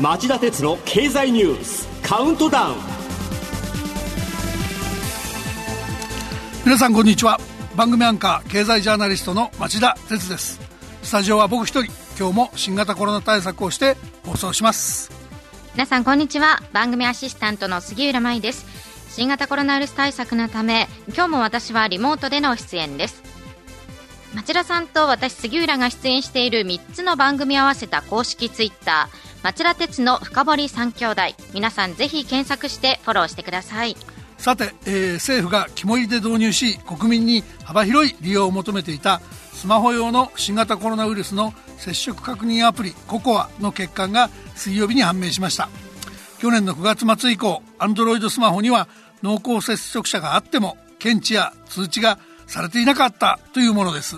町田鉄の経済ニュースカウントダウン。皆さんこんにちは。番組アンカー経済ジャーナリストの町田鉄です。スタジオは僕一人今日も新型コロナ対策をして放送します。皆さんこんにちは。番組アシスタントの杉浦舞です新型コロナウイルス対策のため今日も私はリモートでの出演です。町田さんと私杉浦が出演している3つの番組合わせた公式ツイッター町田鉄の深堀三兄弟。皆さんぜひ検索してフォローしてください。さて、えー、政府が肝入りで導入し国民に幅広い利用を求めていたスマホ用の新型コロナウイルスの接触確認アプリ COCOA の欠陥が水曜日に判明しました。去年の9月末以降 Android スマホには濃厚接触者があっても検知や通知がされていなかったというものです。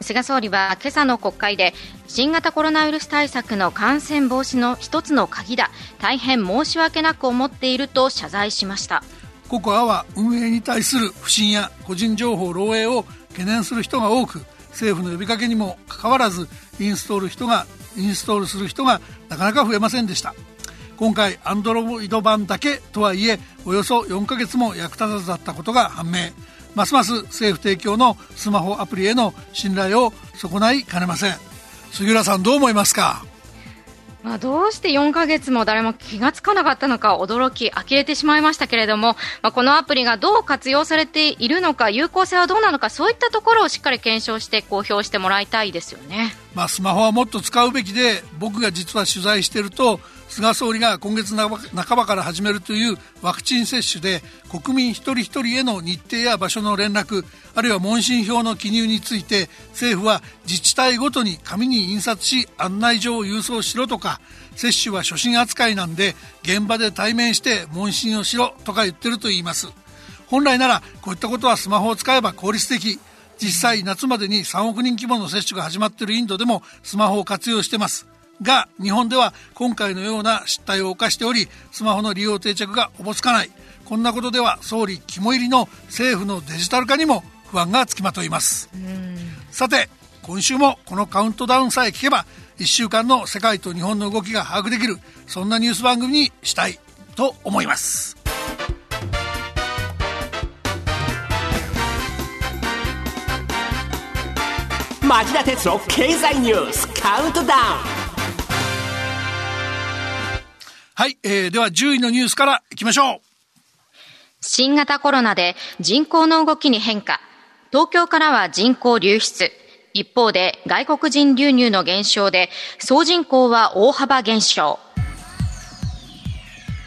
菅総理は今朝の国会で新型コロナウイルス対策の感染防止の一つの鍵だ大変申し訳なく思っていると謝罪しました。ココアは運営に対する不信や個人情報漏洩を懸念する人が多く政府の呼びかけにもかかわらずインストール人がインストールする人がなかなか増えませんでした今回アンドロイド版だけとはいえおよそ4ヶ月も役立たずだったことが判明。ますます政府提供のスマホアプリへの信頼を損ないかねません。杉浦さんどう思いますか？まあ、どうして4ヶ月も誰も気がつかなかったのか驚き呆れてしまいましたけれども、まあ、このアプリがどう活用されているのか有効性はどうなのかそういったところをしっかり検証して公表してもらいたいですよね、まあ、スマホはもっと使うべきで僕が実は取材していると菅総理が今月半ばから始めるというワクチン接種で国民一人一人への日程や場所の連絡あるいは問診票の記入について政府は自治体ごとに紙に印刷し案内状を郵送しろとか接種は初診扱いなんで現場で対面して問診をしろとか言ってると言います。本来ならこういったことはスマホを使えば効率的。実際夏までに3億人規模の接種が始まっているインドでもスマホを活用してます。が日本では今回のような失態を犯しておりスマホの利用定着がおぼつかない。こんなことでは総理肝入りの政府のデジタル化にも不安がつきまといます。さて今週もこのカウントダウンさえ聞けば1週間の世界と日本の動きが把握できるそんなニュース番組にしたいと思います町田鉄の経済ニュースカウントダウンはい、えー、では10位のニュースからいきましょう。新型コロナで人口の動きに変化。東京からは人口流出。一方で外国人流入の減少で総人口は大幅減少。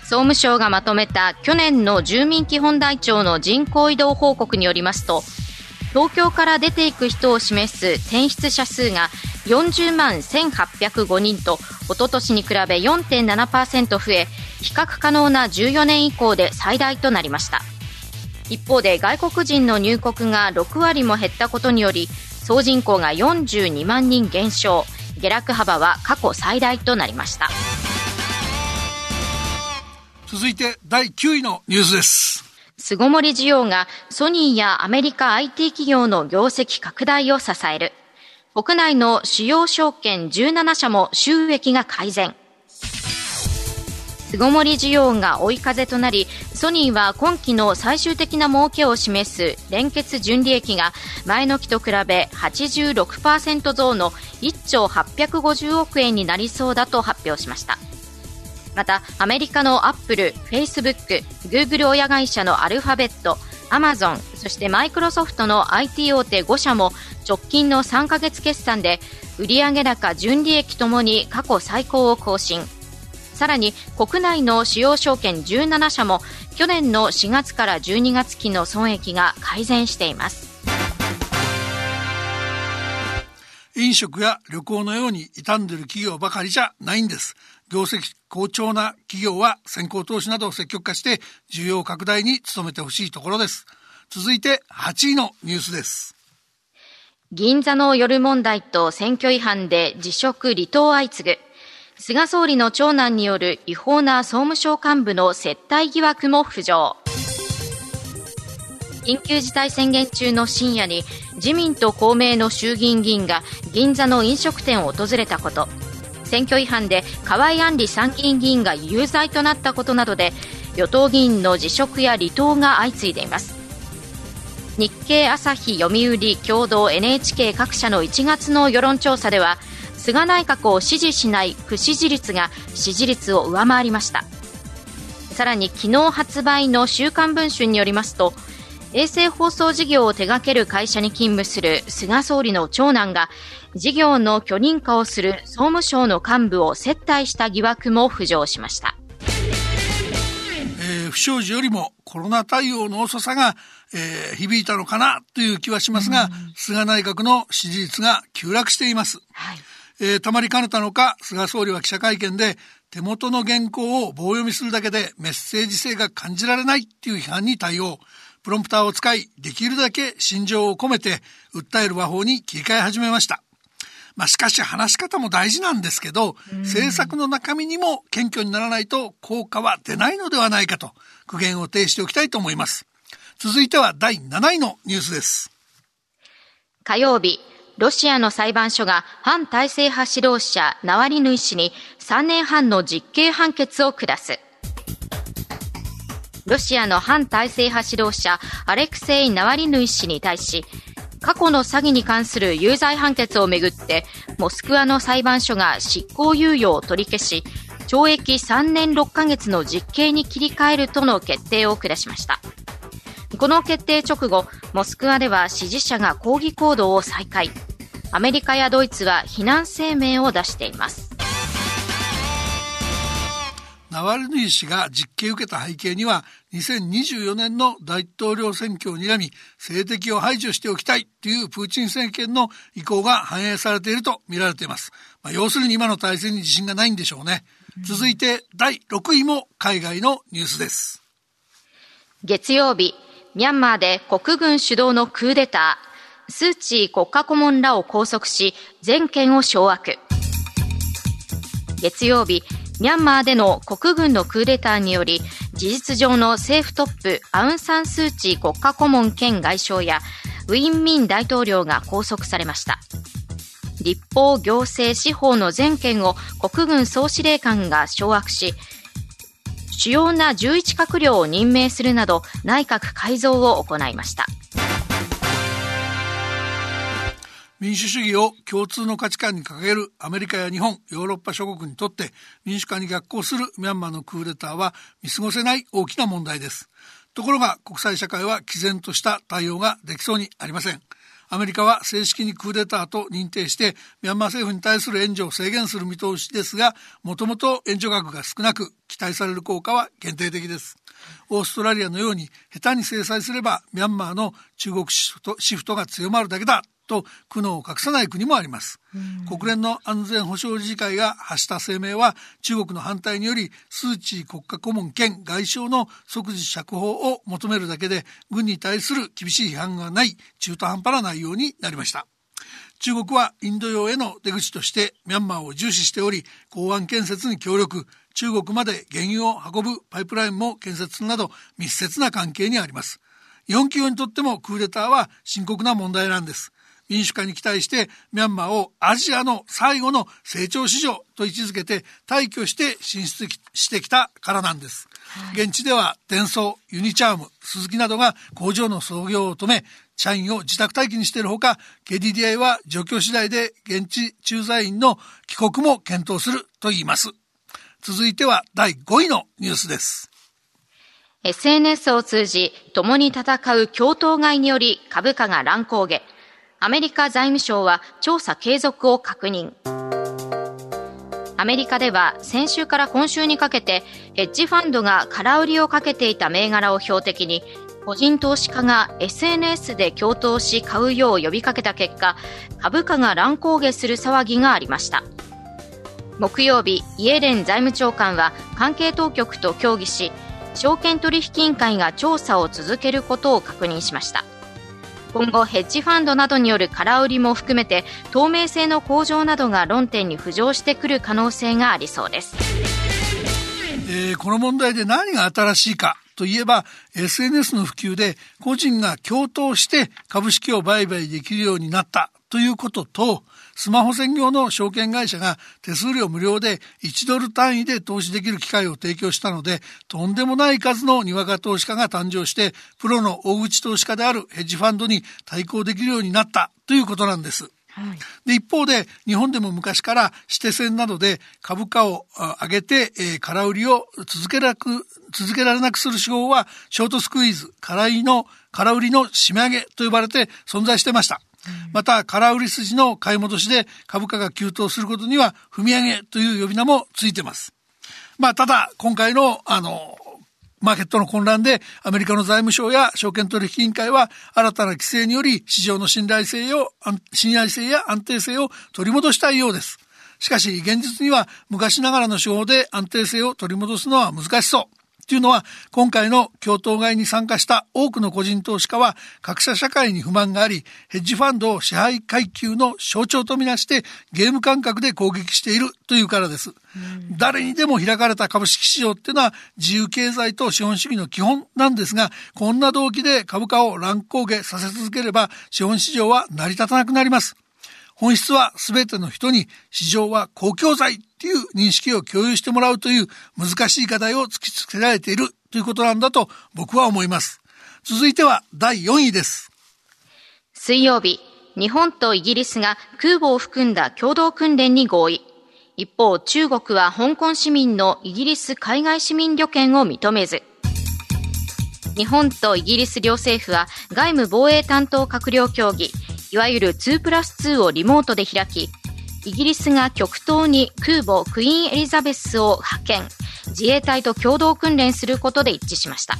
総務省がまとめた去年の住民基本台帳の人口移動報告によりますと、東京から出ていく人を示す転出者数が40万1805人とおととしに比べ4.7%増え比較可能な14年以降で最大となりました。一方で外国人の入国が6割も減ったことにより総人口が42万人減少。下落幅は過去最大となりました。続いて第9位のニュースです。巣ごもり需要がソニーやアメリカ IT 企業の業績拡大を支える国内の主要証券17社も収益が改善。巣ごもり需要が追い風となり、ソニーは今期の最終的な儲けを示す連結純利益が前の期と比べ86%増の1兆850億円になりそうだと発表しました。また、アメリカのアップル、フェイスブック、グーグル親会社のアルファベット、アマゾン、そしてマイクロソフトの IT 大手5社も直近の3ヶ月決算で売上高、純利益ともに過去最高を更新。さらに国内の主要証券17社も去年の4月から12月期の損益が改善しています。飲食や旅行のように傷んでる企業ばかりじゃないんです。業績好調な企業は先行投資などを積極化して需要拡大に努めてほしいところです。続いて8位のニュースです。銀座の夜問題と選挙違反で辞職離党相次ぐ。菅総理の長男による違法な総務省幹部の接待疑惑も浮上。緊急事態宣言中の深夜に自民と公明の衆議院議員が銀座の飲食店を訪れたこと選挙違反で河合案里参議院議員が有罪となったことなどで与党議員の辞職や離党が相次いでいます。日経朝日読売共同 NHK 各社の1月の世論調査では菅内閣を支持しない不支持率が支持率を上回りました。さらに昨日発売の週刊文春によりますと衛星放送事業を手掛ける会社に勤務する菅総理の長男が事業の許認可をする総務省の幹部を接待した疑惑も浮上しました。えー、不祥事よりもコロナ対応の遅さが、えー、響いたのかなという気はしますが、菅内閣の支持率が急落しています。はい、えー、たまりかねたのか、菅総理は記者会見で、手元の原稿を棒読みするだけでメッセージ性が感じられないっていう批判に対応。プロンプターを使い、できるだけ心情を込めて訴える和法に切り替え始めました。まあ、しかし話し方も大事なんですけど、政策の中身にも謙虚にならないと効果は出ないのではないかと苦言を呈しておきたいと思います。続いては第7位のニュースです。火曜日、ロシアの裁判所が反体制派指導者ナワリヌイ氏に3年半の実刑判決を下す。ロシアの反体制派指導者アレクセイ・ナワリヌイ氏に対し、過去の詐欺に関する有罪判決をめぐって、モスクワの裁判所が執行猶予を取り消し、懲役3年6ヶ月の実刑に切り替えるとの決定を下しました。この決定直後、モスクワでは支持者が抗議行動を再開。アメリカやドイツは非難声明を出しています。ナワリヌイ氏が実刑を受けた背景には2024年の大統領選挙を睨み政敵を排除しておきたいというプーチン政権の意向が反映されていると見られています。まあ、要するに今の体制に自信がないんでしょうね。続いて第6位も海外のニュースです。月曜日、ミャンマーで国軍主導のクーデター、スー・チー国家顧問らを拘束し、全権を掌握。月曜日、ミャンマーでの国軍のクーデターにより、事実上の政府トップ、アウン・サン・スー・チー国家顧問兼外相や、ウィン・ミン大統領が拘束されました。立法、行政、司法の全権を国軍総司令官が掌握し、主要な11閣僚を任命するなど内閣改造を行いました。民主主義を共通の価値観に掲げるアメリカや日本、ヨーロッパ諸国にとって民主化に逆行するミャンマーのクーデターは見過ごせない大きな問題です。ところが国際社会は毅然とした対応ができそうにありません。アメリカは正式にクーデターと認定してミャンマー政府に対する援助を制限する見通しですが、もともと援助額が少なく期待される効果は限定的です。オーストラリアのように下手に制裁すればミャンマーの中国シフトが強まるだけだと苦悩を隠さない国もあります、国連の安全保障理事会が発した声明は中国の反対によりスー・チー国家顧問兼外相の即時釈放を求めるだけで軍に対する厳しい批判がない中途半端な内容になりました。中国はインド洋への出口としてミャンマーを重視しており港湾建設に協力中国まで原油を運ぶパイプラインも建設するなど密接な関係にあります。日本企業にとってもクーデターは深刻な問題なんです民主化に期待してミャンマーをアジアの最後の成長市場と位置づけて退去して進出してきたからなんです。現地ではデンソー、ユニチャーム、鈴木などが工場の創業を止め、社員を自宅待機にしているほか、KDDI は状況次第で現地駐在員の帰国も検討すると言います。続いては第5位のニュースです。SNS を通じ、共に戦う共闘買いにより株価が乱高下。アメリカ財務省は調査継続を確認。アメリカでは先週から今週にかけてヘッジファンドが空売りをかけていた銘柄を標的に個人投資家が SNS で共闘し買うよう呼びかけた結果株価が乱高下する騒ぎがありました木曜日イエレン財務長官は関係当局と協議し証券取引委員会が調査を続けることを確認しました今後ヘッジファンドなどによる空売りも含めて透明性の向上などが論点に浮上してくる可能性がありそうです、えー、この問題で何が新しいかとといえば SNS の普及で個人が共闘して株式を売買できるようになった。ということと、スマホ専業の証券会社が手数料無料で1ドル単位で投資できる機会を提供したので、とんでもない数のにわか投資家が誕生して、プロの大口投資家であるヘッジファンドに対抗できるようになったということなんです。はい、で一方で日本でも昔から指定線などで株価を上げて、えー、空売りを続けなく続けられなくする手法はショートスクイーズ空売りの空売りの締め上げと呼ばれて存在してました。また、空売り筋の買い戻しで株価が急騰することには、踏み上げという呼び名もついてます。まあ、ただ、今回の、あの、マーケットの混乱でアメリカの財務省や証券取引委員会は新たな規制により市場の信頼性を、信頼性や安定性を取り戻したいようです。しかし現実には昔ながらの手法で安定性を取り戻すのは難しそう。というのは、今回の共闘買いに参加した多くの個人投資家は、格差社会に不満があり、ヘッジファンドを支配階級の象徴とみなして、ゲーム感覚で攻撃しているというからです。誰にでも開かれた株式市場っていうのは、自由経済と資本主義の基本なんですが、こんな動機で株価を乱高下させ続ければ、資本市場は成り立たなくなります。本質は全ての人に市場は公共財っていう認識を共有してもらうという難しい課題を突きつけられているということなんだと僕は思います。続いては第4位です。水曜日、日本とイギリスが空母を含んだ共同訓練に合意。一方、中国は香港市民のイギリス海外市民旅券を認めず。日本とイギリス両政府は外務防衛担当閣僚協議いわゆる2プラス2をリモートで開き、イギリスが極東に空母クイーンエリザベスを派遣、自衛隊と共同訓練することで一致しました。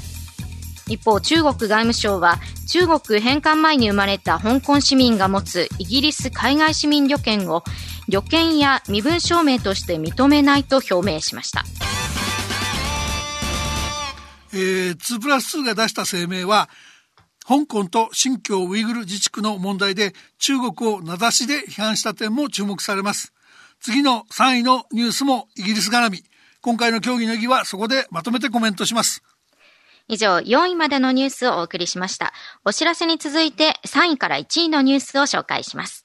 一方、中国外務省は中国返還前に生まれた香港市民が持つイギリス海外市民旅券を旅券や身分証明として認めないと表明しました。えー、2プラス2が出した声明は香港と新疆ウイグル自治区の問題で中国を名指しで批判した点も注目されます。次の3位のニュースもイギリス絡み。今回の協議の意義はそこでまとめてコメントします。以上、4位までのニュースをお送りしました。お知らせに続いて3位から1位のニュースを紹介します。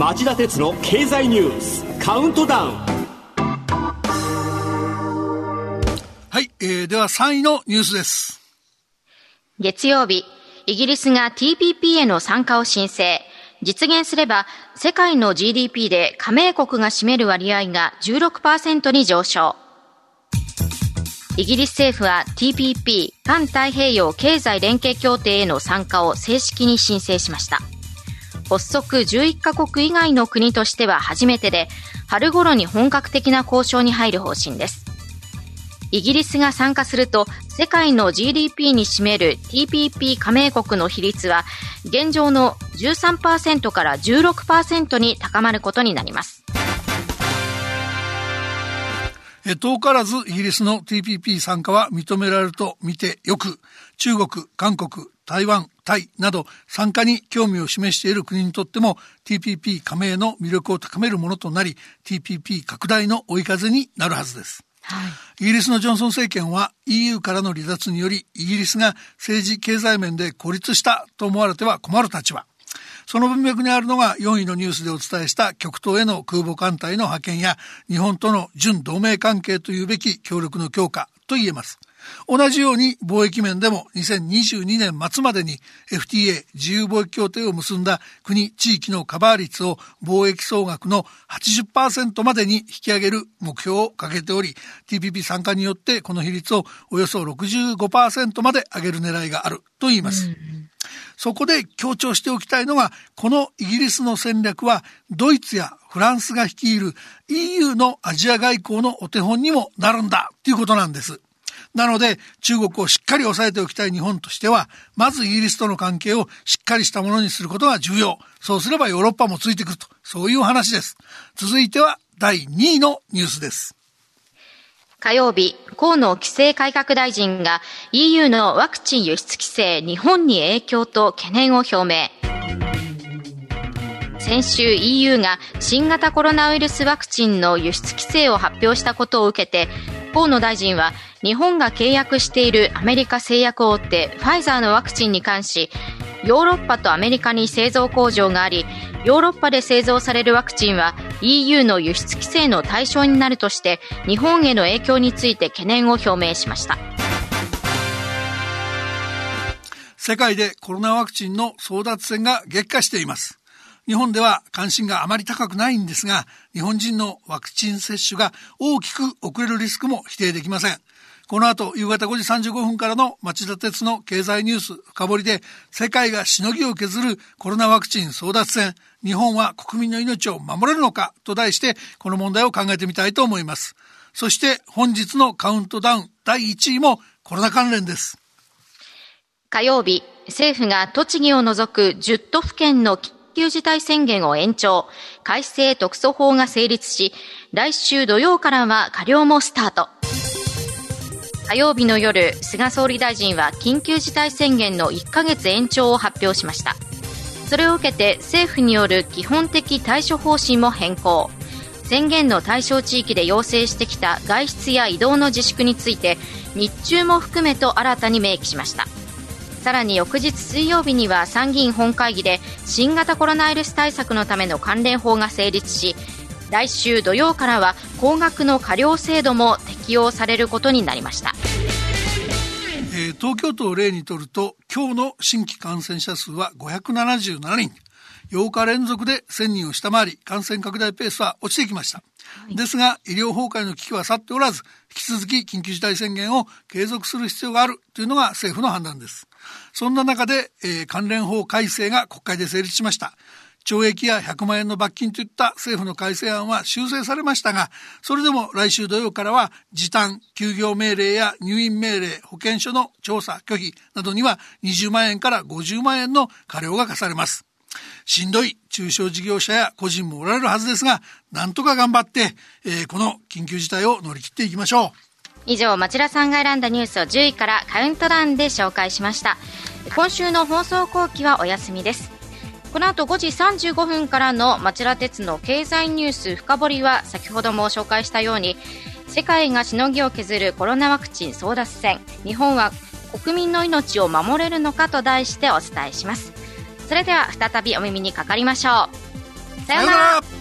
町田鉄の経済ニュースカウントダウン。はい、えー、では3位のニュースです。月曜日イギリスが TPP への参加を申請。実現すれば世界の GDP で加盟国が占める割合が16%に上昇イギリス政府は TPP 環太平洋経済連携協定への参加を正式に申請しました発足11カ国以外の国としては初めてで、春頃に本格的な交渉に入る方針です。イギリスが参加すると、世界の GDP に占める TPP 加盟国の比率は、現状の13%から16%に高まることになります。遠からずイギリスの TPP 参加は認められると見てよく、中国、韓国、台湾、タイなど参加に興味を示している国にとっても TPP 加盟の魅力を高めるものとなり TPP 拡大の追い風になるはずです。はい、イギリスのジョンソン政権は EU からの離脱によりイギリスが政治経済面で孤立したと思われては困る立場。その文脈にあるのが4位のニュースでお伝えした極東への空母艦隊の派遣や日本との準同盟関係というべき協力の強化と言えます。同じように貿易面でも2022年末までに FTA 自由貿易協定を結んだ国地域のカバー率を貿易総額の80%までに引き上げる目標を掲げており TPP 参加によってこの比率をおよそ65%まで上げる狙いがあると言います。うんそこで強調しておきたいのが、このイギリスの戦略は、ドイツやフランスが率いる EU のアジア外交のお手本にもなるんだということなんです。なので中国をしっかり抑えておきたい日本としてはまずイギリスとの関係をしっかりしたものにすることが重要。そうすればヨーロッパもついてくると。そういう話です。続いては第2位のニュースです。火曜日、河野規制改革大臣が EU のワクチン輸出規制日本に影響と懸念を表明。先週 EU が新型コロナウイルスワクチンの輸出規制を発表したことを受けて、河野大臣は日本が契約しているアメリカ製薬大手ファイザーのワクチンに関しヨーロッパとアメリカに製造工場がありヨーロッパで製造されるワクチンは EU の輸出規制の対象になるとして日本への影響について懸念を表明しました。世界でコロナワクチンの争奪戦が激化しています。日本では関心があまり高くないんですが、日本人のワクチン接種が大きく遅れるリスクも否定できません。この後、夕方5時35分からの町田鉄の経済ニュース深掘りで、世界がしのぎを削るコロナワクチン争奪戦、日本は国民の命を守れるのか？と題して、この問題を考えてみたいと思います。そして本日のカウントダウン第1位もコロナ関連です。火曜日、政府が栃木を除く10都府県の急事態宣言を延長、改正特措法が成立し、来週土曜からは過料もスタート。火曜日の夜、菅総理大臣は緊急事態宣言の1ヶ月延長を発表しました。それを受けて政府による基本的対処方針も変更。宣言の対象地域で要請してきた外出や移動の自粛について日中も含めと新たに明記しました。さらに翌日水曜日には参議院本会議で新型コロナウイルス対策のための関連法が成立し来週土曜からは高額の過料制度も適用されることになりました、えー、東京都を例にとると今日の新規感染者数は577人。8日連続で1000人を下回り感染拡大ペースは落ちてきました、はい、ですが医療崩壊の危機は去っておらず引き続き緊急事態宣言を継続する必要があるというのが政府の判断ですそんな中で、えー、関連法改正が国会で成立しました。懲役や100万円の罰金といった政府の改正案は修正されましたが、それでも来週土曜からは時短、休業命令や入院命令、保健所の調査拒否などには20万円から50万円の過料が課されます。しんどい中小事業者や個人もおられるはずですが、なんとか頑張って、えー、この緊急事態を乗り切っていきましょう。以上町田さんが選んだニュースを10位からカウントダウンで紹介しました。今週の放送後期はお休みです。この後5時35分からの町田鉄の経済ニュース深掘りは先ほども紹介したように世界がしのぎを削るコロナワクチン争奪戦日本は国民の命を守れるのかと題してお伝えします。それでは再びお耳にかかりましょう。さようなら。